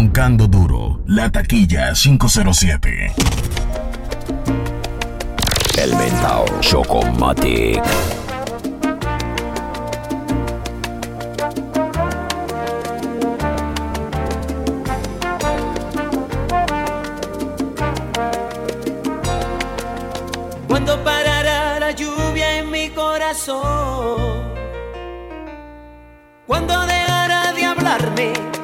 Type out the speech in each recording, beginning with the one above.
Roncando Duro, La Taquilla 507. El Mentao Chocomatic. Cuando parará la lluvia en mi corazón, cuando dejará de hablarme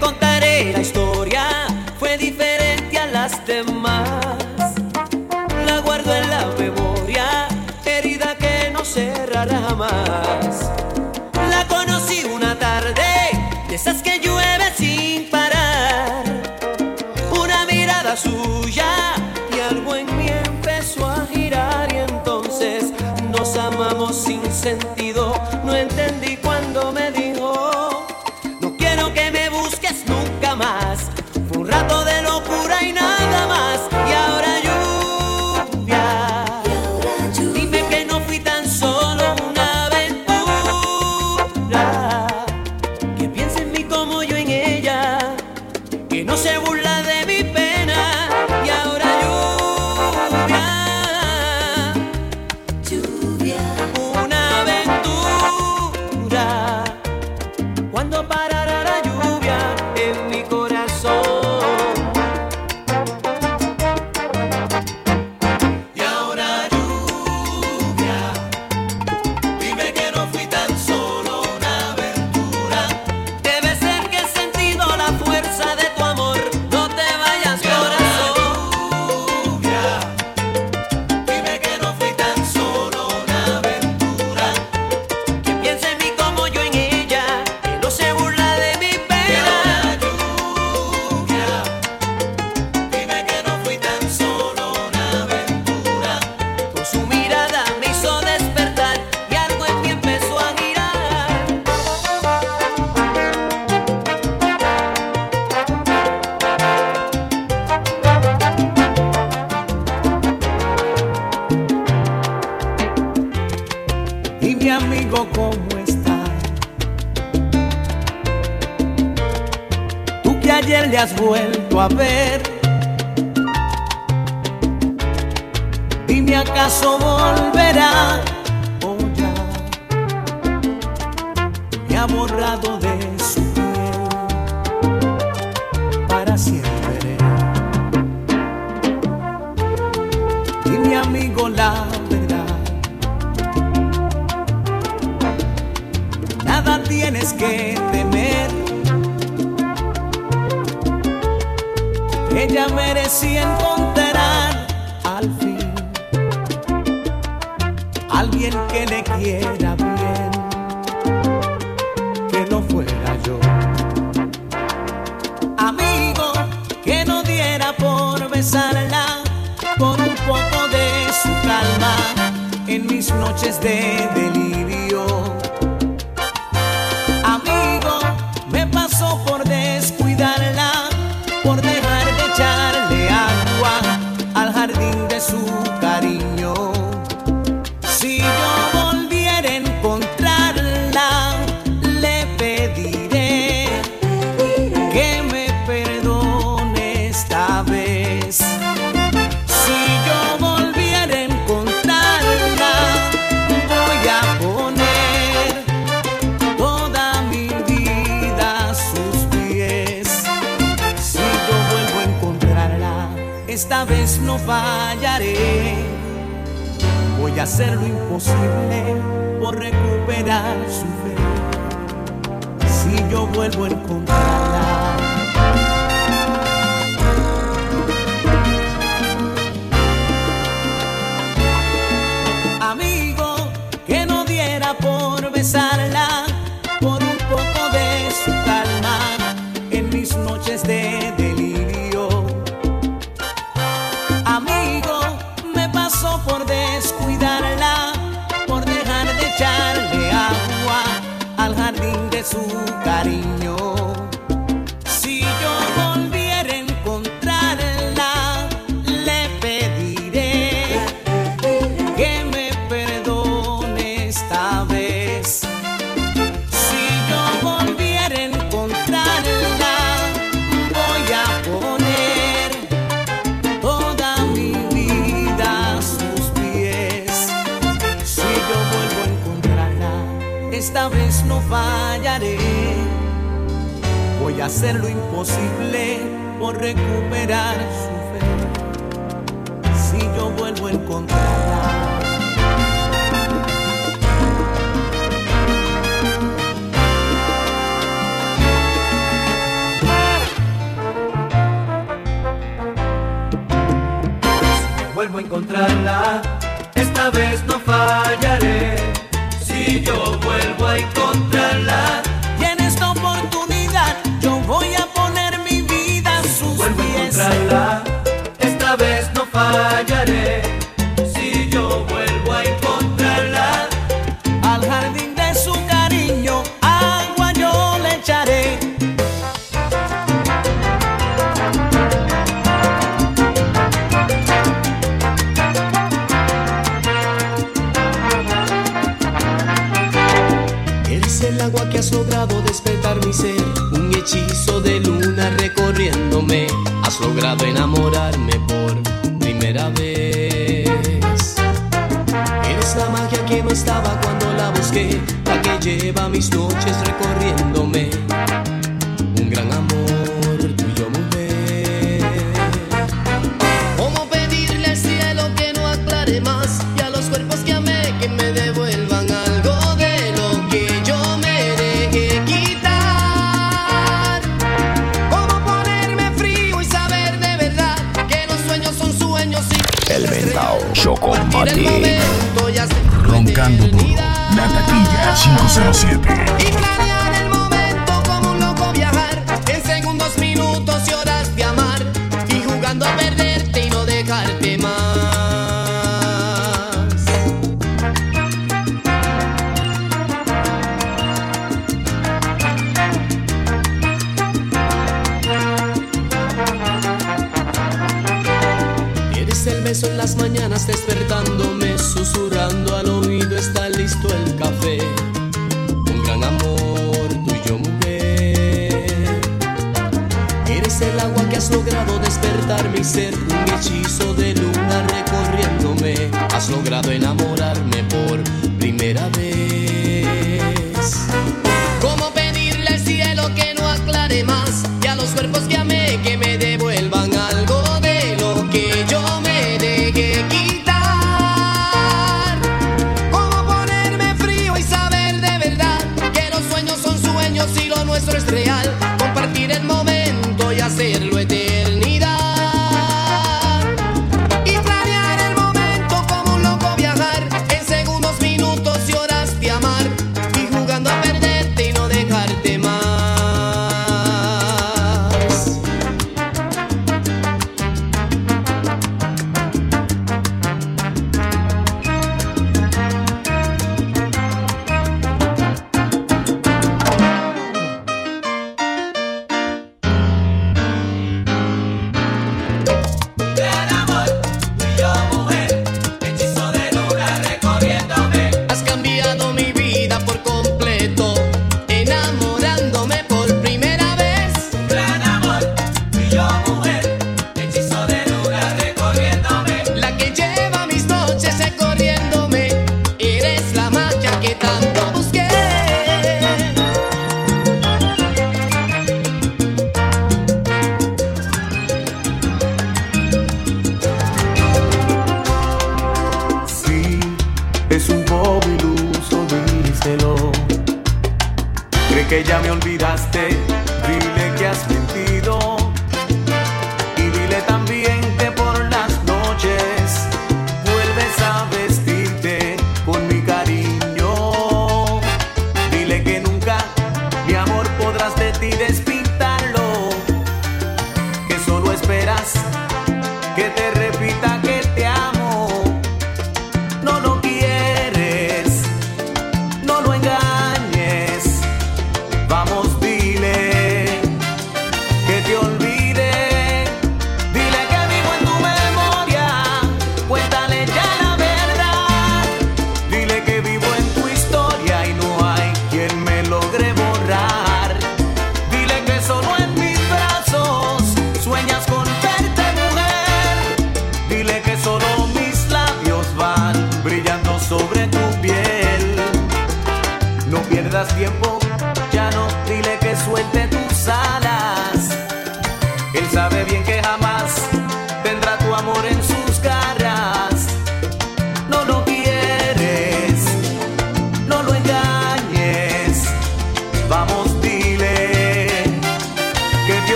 contaré la historia fue diferente a las demás. La guardo en la memoria, herida que no cerrará jamás. La conocí una tarde, de esas que llueve sin parar. Una mirada suya y algo en mí empezó a girar y entonces nos amamos sin sentir. a ver. y hacer lo imposible por recuperar su fe. Si yo vuelvo a encontrar hacer lo imposible por recuperar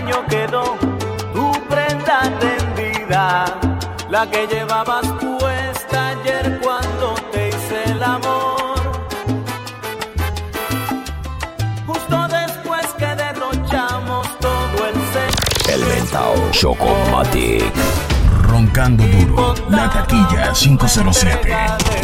daño quedó tu prenda tendida, la que llevabas puesta ayer cuando te hice el amor. Justo después que derrochamos todo el sexo. El mentao Chocomatic. Roncando duro, la taquilla 507.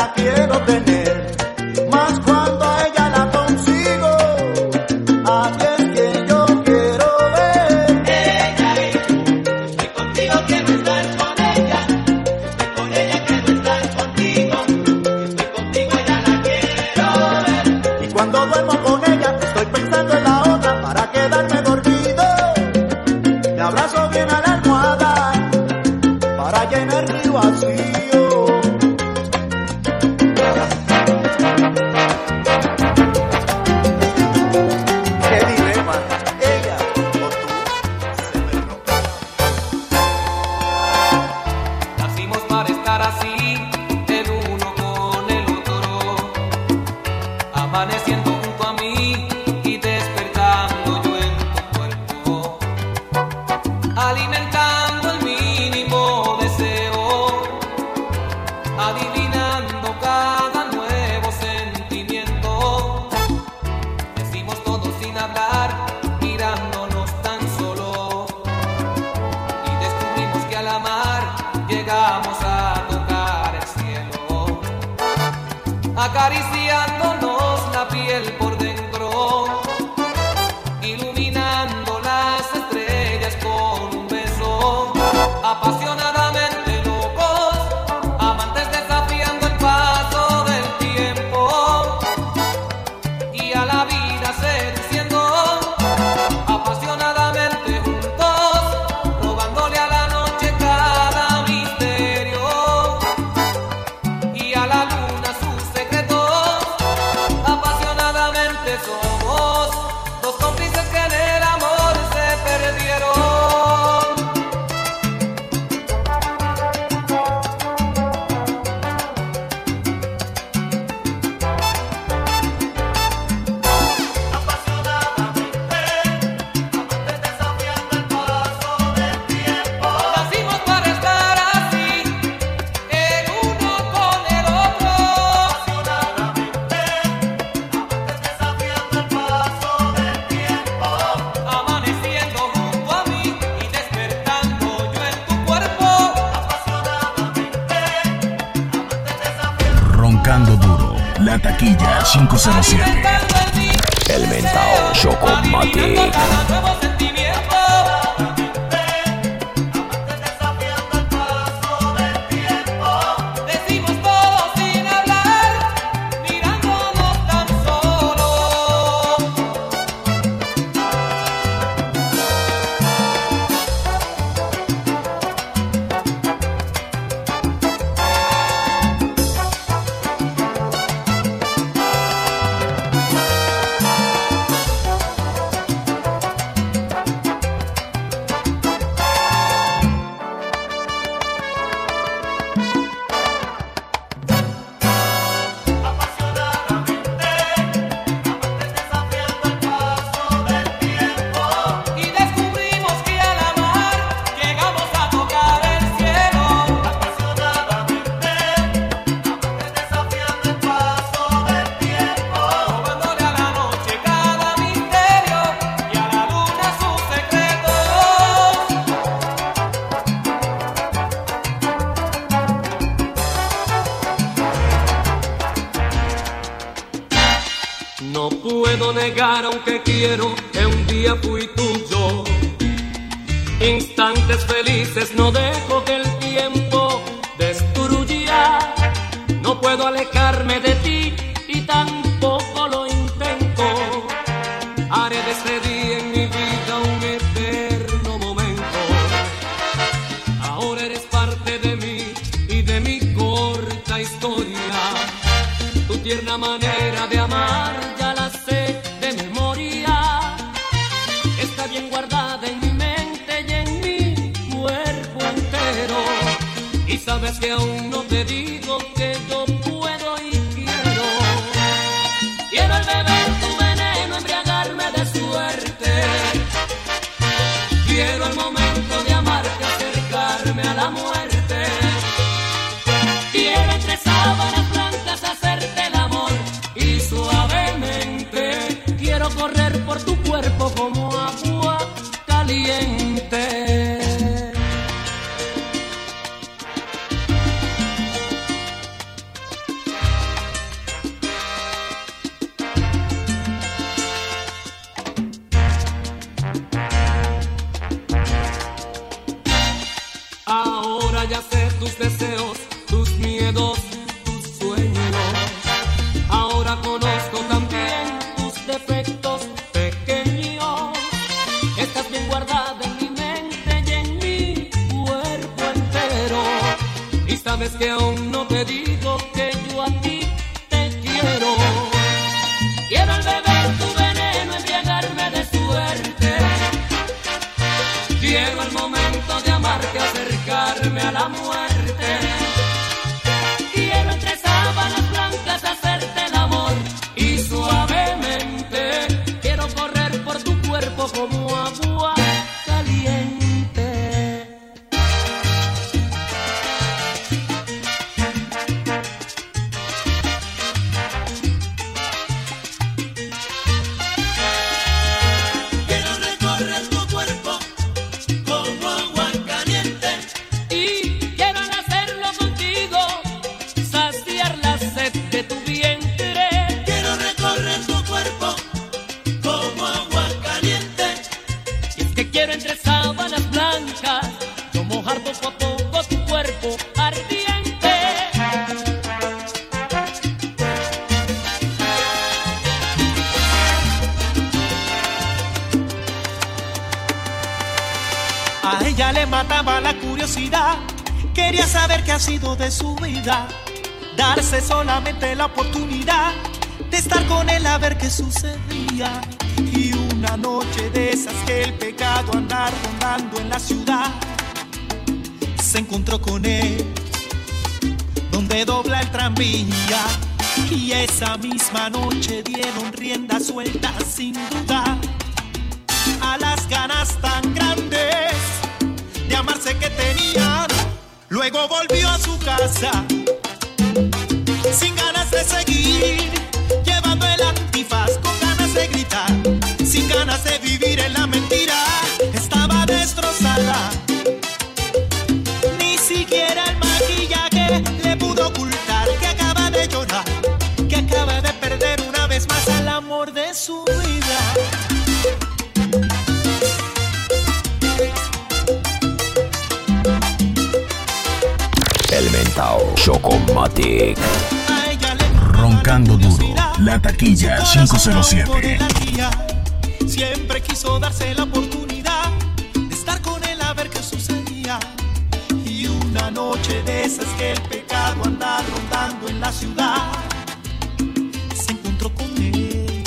la quiero tener. Como agua caliente. A ella le mataba la curiosidad, quería saber qué ha sido de su vida, darse solamente la oportunidad de estar con él a ver qué sucedía. Y una noche de esas que el pecado anda rondando en la ciudad, se encontró con él, donde dobla el tranvía. Y esa misma noche dieron rienda suelta sin duda a las ganas tan grandes de amarse que tenían. Luego volvió a su casa sin ganas de seguir, llevando el antifaz con ganas de gritar, sin ganas de vivir en la mentira. Estaba destrozada. Ni siquiera Chocomatic. Roncando duro, la taquilla Su corazón 507. por él ardía. Siempre quiso darse la oportunidad de estar con él a ver qué sucedía. Y una noche de esas que el pecado anda rondando en la ciudad, se encontró con él,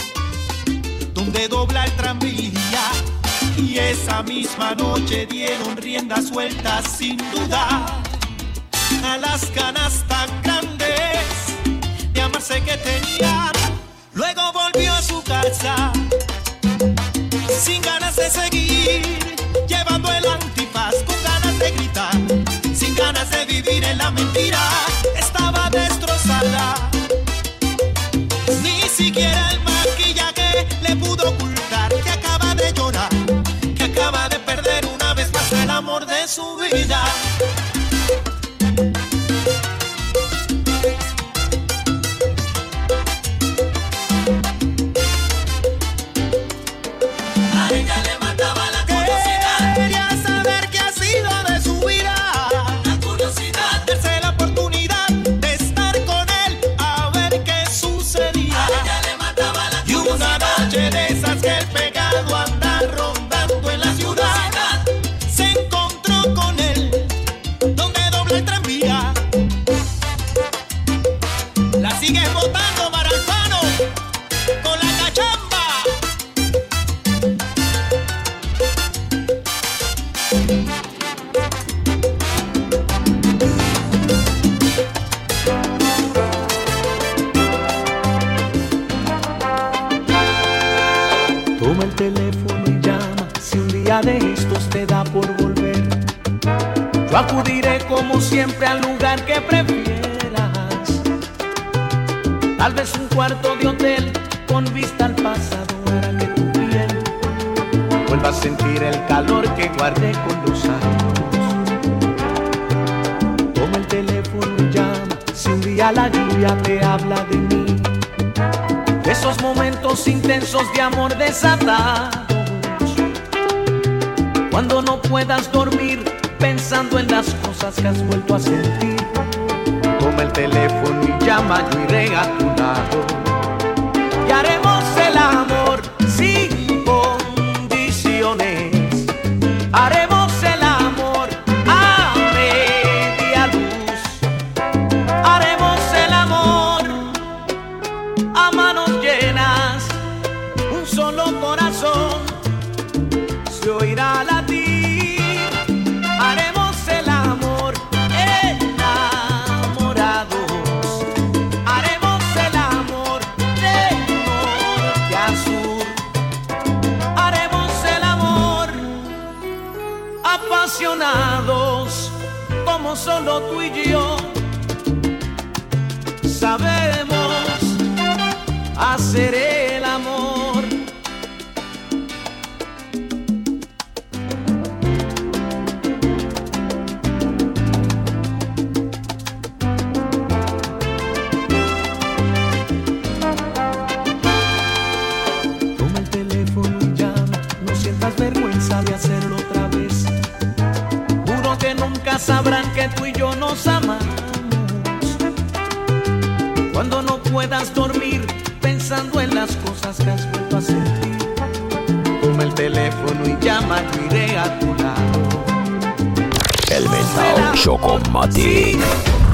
donde dobla el tranvía. Y esa misma noche dieron rienda suelta sin duda a las ganas tan grandes de amarse que tenían. Luego volvió a su casa sin ganas de seguir, llevando el antifaz con ganas de gritar, sin ganas de vivir en la mentira. Estaba destrozada. Ni siquiera el maquillaje le pudo ocultar que acaba de llorar, que acaba de perder una vez más el amor de su vida. Tal vez un cuarto de hotel con vista al pasado hará que tu piel vuelva a sentir el calor que guardé con los años. Toma el teléfono y llama si un día la lluvia te habla de mí esos momentos intensos de amor desatados. Cuando no puedas dormir pensando en las cosas que has vuelto a sentir. El teléfono y llama, yo iré a tu lado. Y haremos el amor sin condiciones. Solo tú y yo sabemos hacer cosas que has vuelto a sentir. Toma el teléfono y llama, yo iré a tu lado. El mentao Chocomatic. Sí,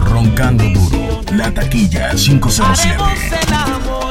Roncando duro. La taquilla 507. Haremos el amor.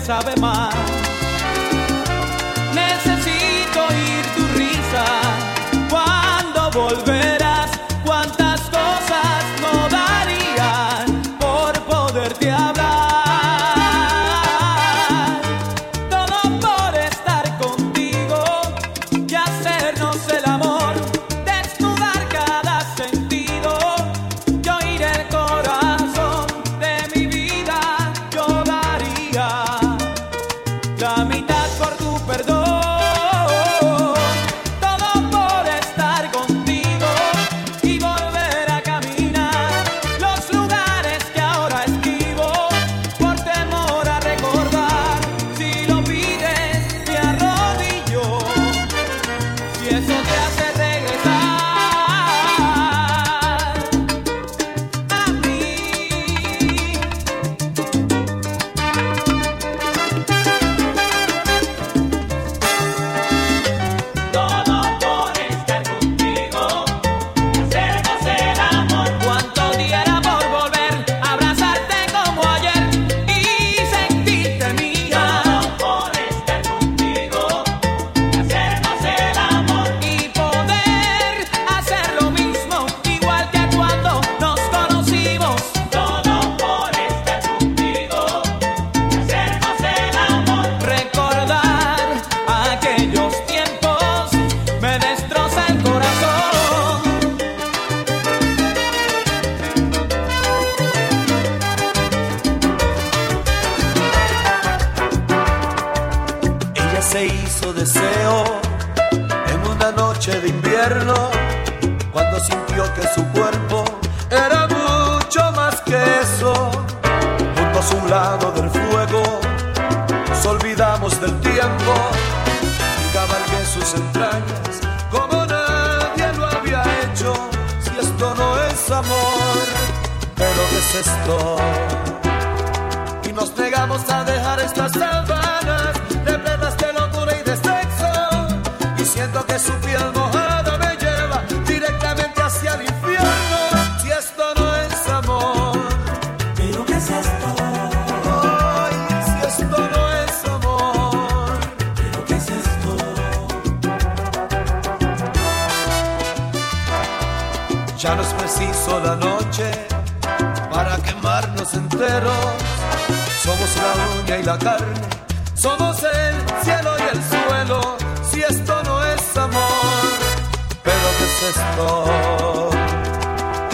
sabe más.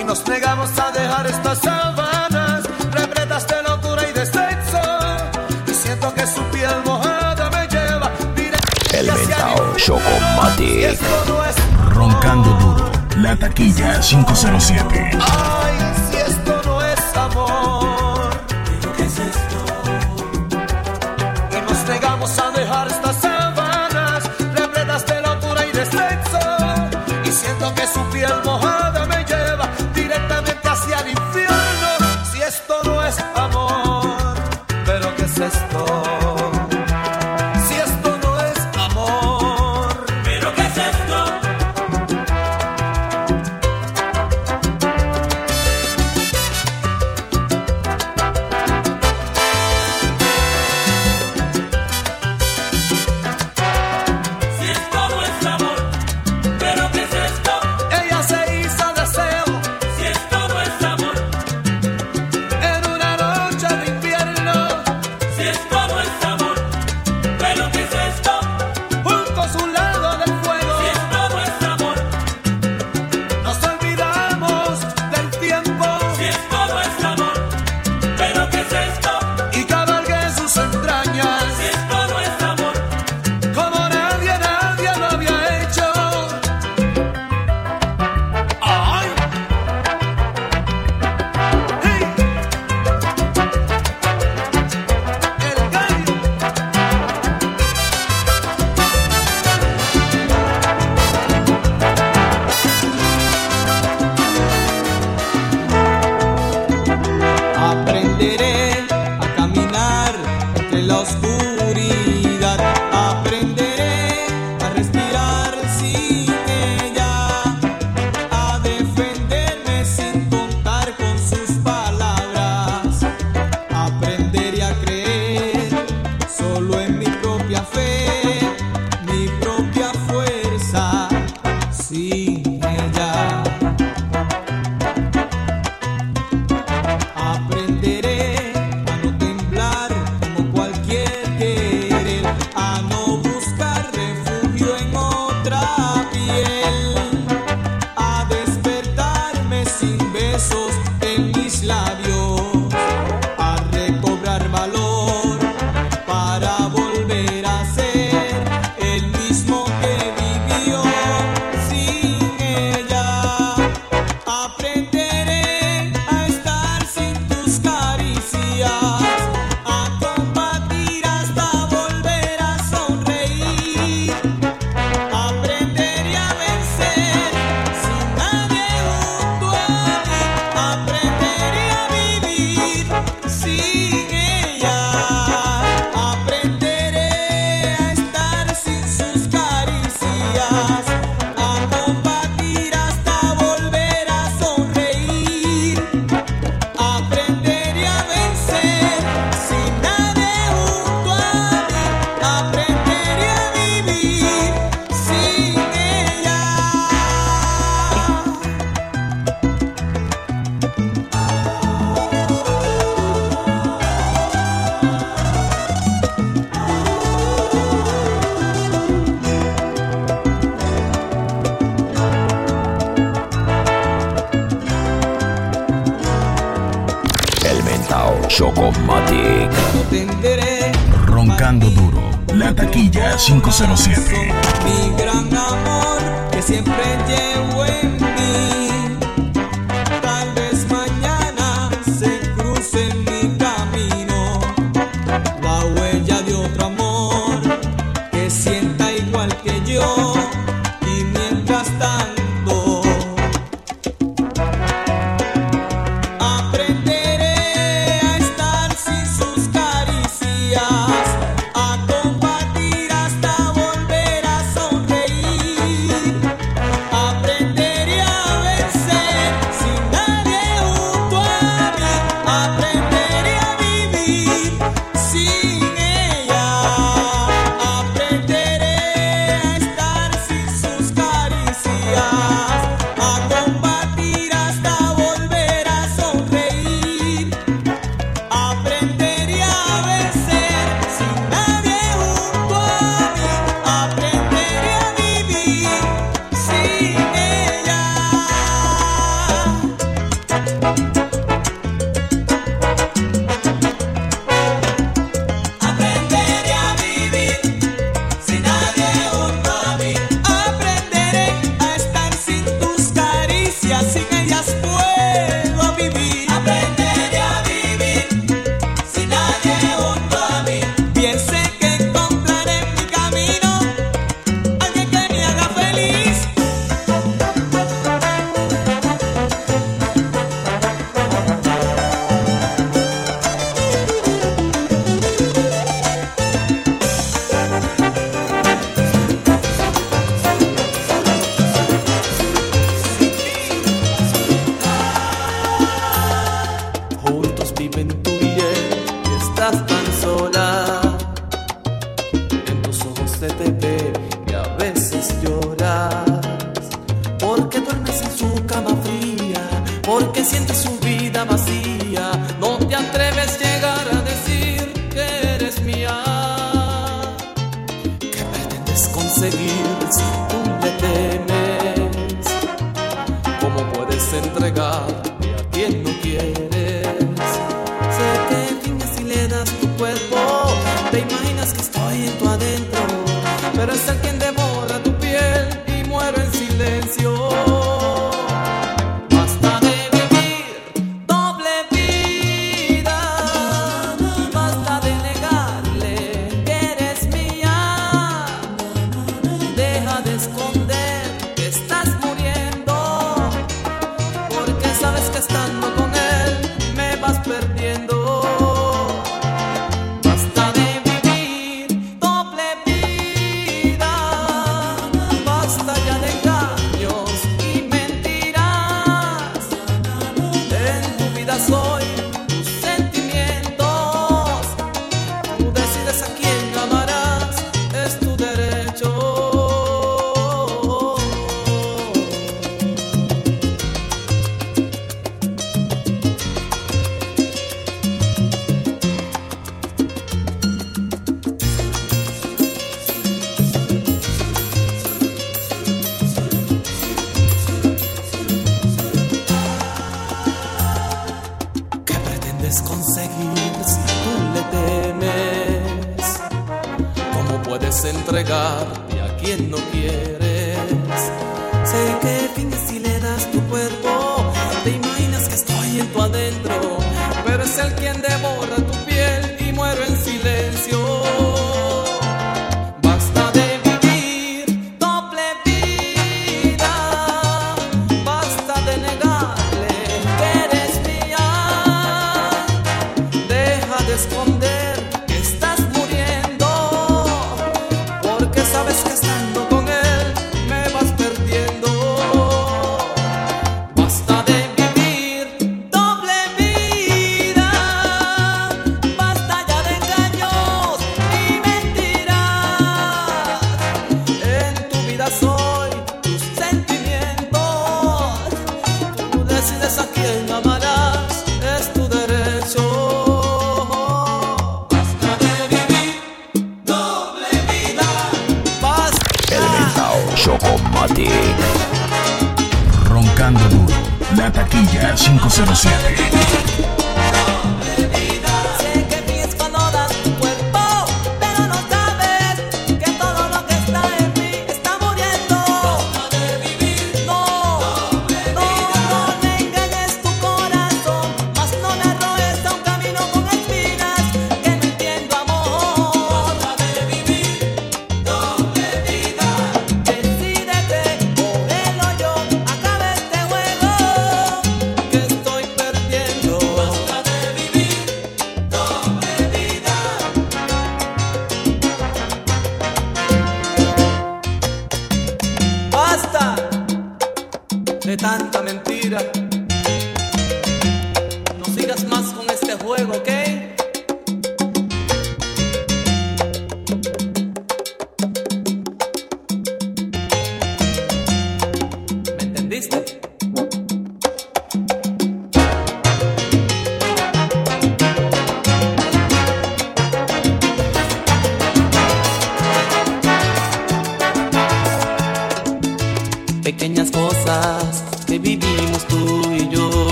Y nos negamos a dejar estas sábanas repletas de locura y descenso. Y siento que su piel mojada me lleva directo El mentao Chocomatic. Roncando duro. La taquilla 507. Ay, Matic. Roncando duro. La taquilla 507. Mi gran amor que siempre llevo en mí.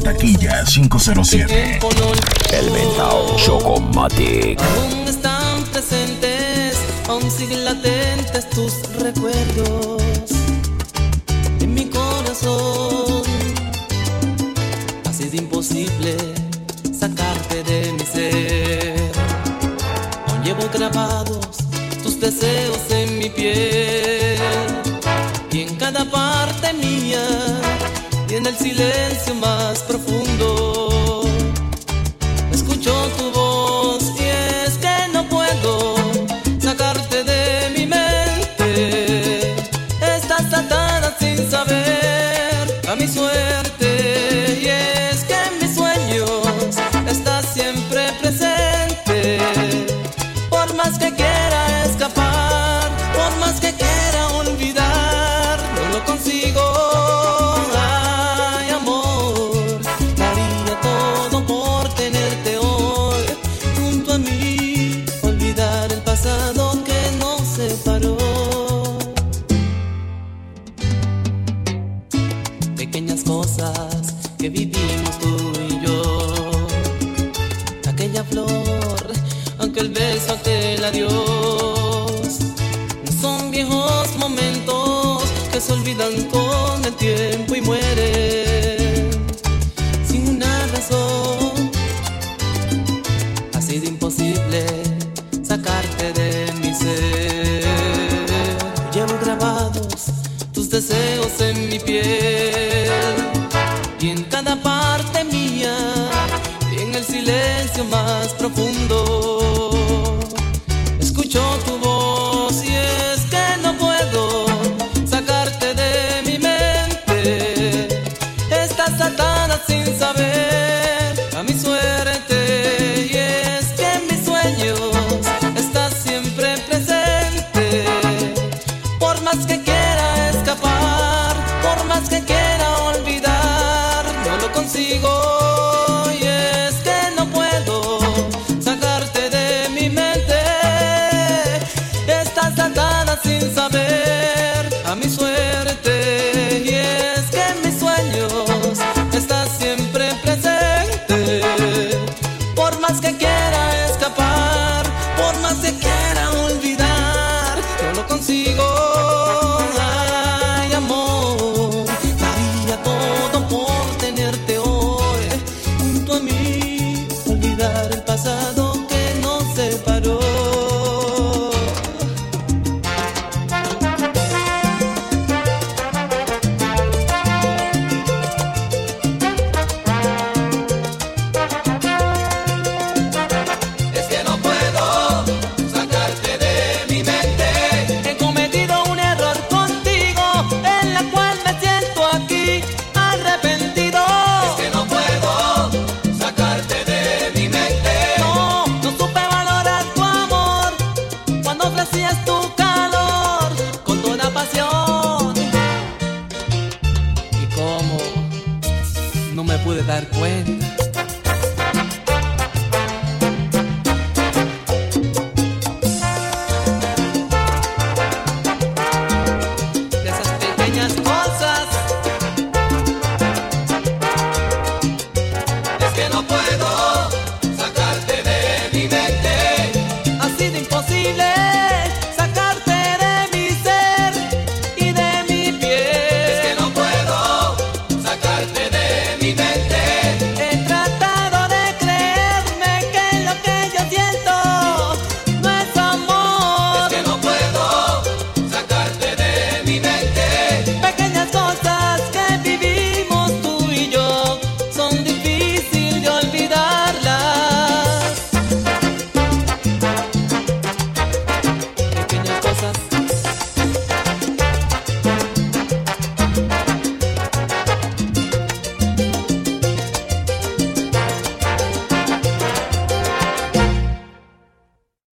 Taquilla 507. El Mentao Chocomatic. Aún están presentes, aún siguen latentes tus recuerdos en mi corazón. Ha sido imposible sacarte de mi ser. Aún llevo grabados tus deseos en mi piel y en cada parte mía el silencio más profundo. beso aquel adiós. Son viejos momentos que se olvidan con el tiempo y mueren sin una razón. Ha sido imposible sacarte de mi ser. Llevo grabados tus deseos en mi piel y en cada parte mía, y en el silencio más profundo